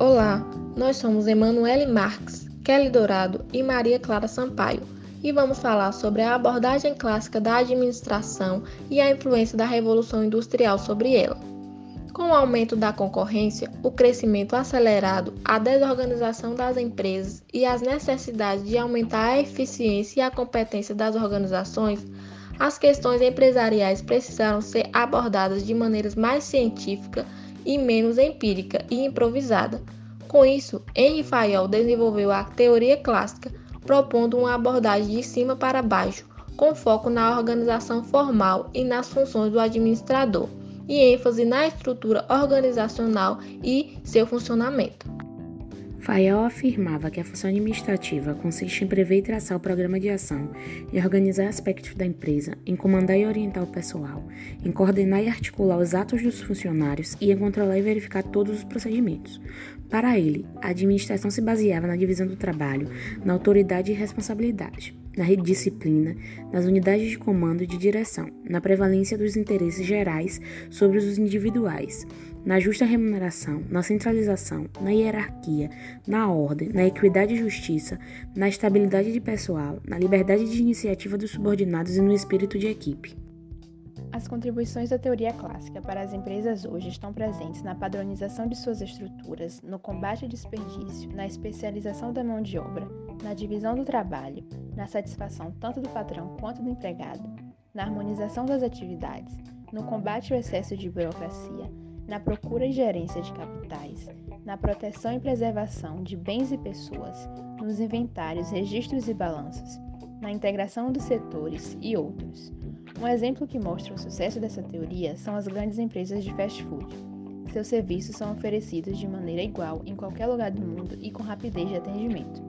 Olá, nós somos Emanuele Marques, Kelly Dourado e Maria Clara Sampaio e vamos falar sobre a abordagem clássica da administração e a influência da Revolução Industrial sobre ela. Com o aumento da concorrência, o crescimento acelerado, a desorganização das empresas e as necessidades de aumentar a eficiência e a competência das organizações, as questões empresariais precisaram ser abordadas de maneiras mais científicas e menos empírica e improvisada. Com isso, Henri Fayol desenvolveu a teoria clássica, propondo uma abordagem de cima para baixo, com foco na organização formal e nas funções do administrador, e ênfase na estrutura organizacional e seu funcionamento. Fayol afirmava que a função administrativa consiste em prever e traçar o programa de ação, em organizar aspectos da empresa, em comandar e orientar o pessoal, em coordenar e articular os atos dos funcionários e em controlar e verificar todos os procedimentos. Para ele, a administração se baseava na divisão do trabalho, na autoridade e responsabilidade, na disciplina, nas unidades de comando e de direção, na prevalência dos interesses gerais sobre os individuais na justa remuneração, na centralização, na hierarquia, na ordem, na equidade e justiça, na estabilidade de pessoal, na liberdade de iniciativa dos subordinados e no espírito de equipe. As contribuições da teoria clássica para as empresas hoje estão presentes na padronização de suas estruturas, no combate ao desperdício, na especialização da mão de obra, na divisão do trabalho, na satisfação tanto do patrão quanto do empregado, na harmonização das atividades, no combate ao excesso de burocracia, na procura e gerência de capitais, na proteção e preservação de bens e pessoas, nos inventários, registros e balanços, na integração dos setores e outros. Um exemplo que mostra o sucesso dessa teoria são as grandes empresas de fast food. Seus serviços são oferecidos de maneira igual em qualquer lugar do mundo e com rapidez de atendimento.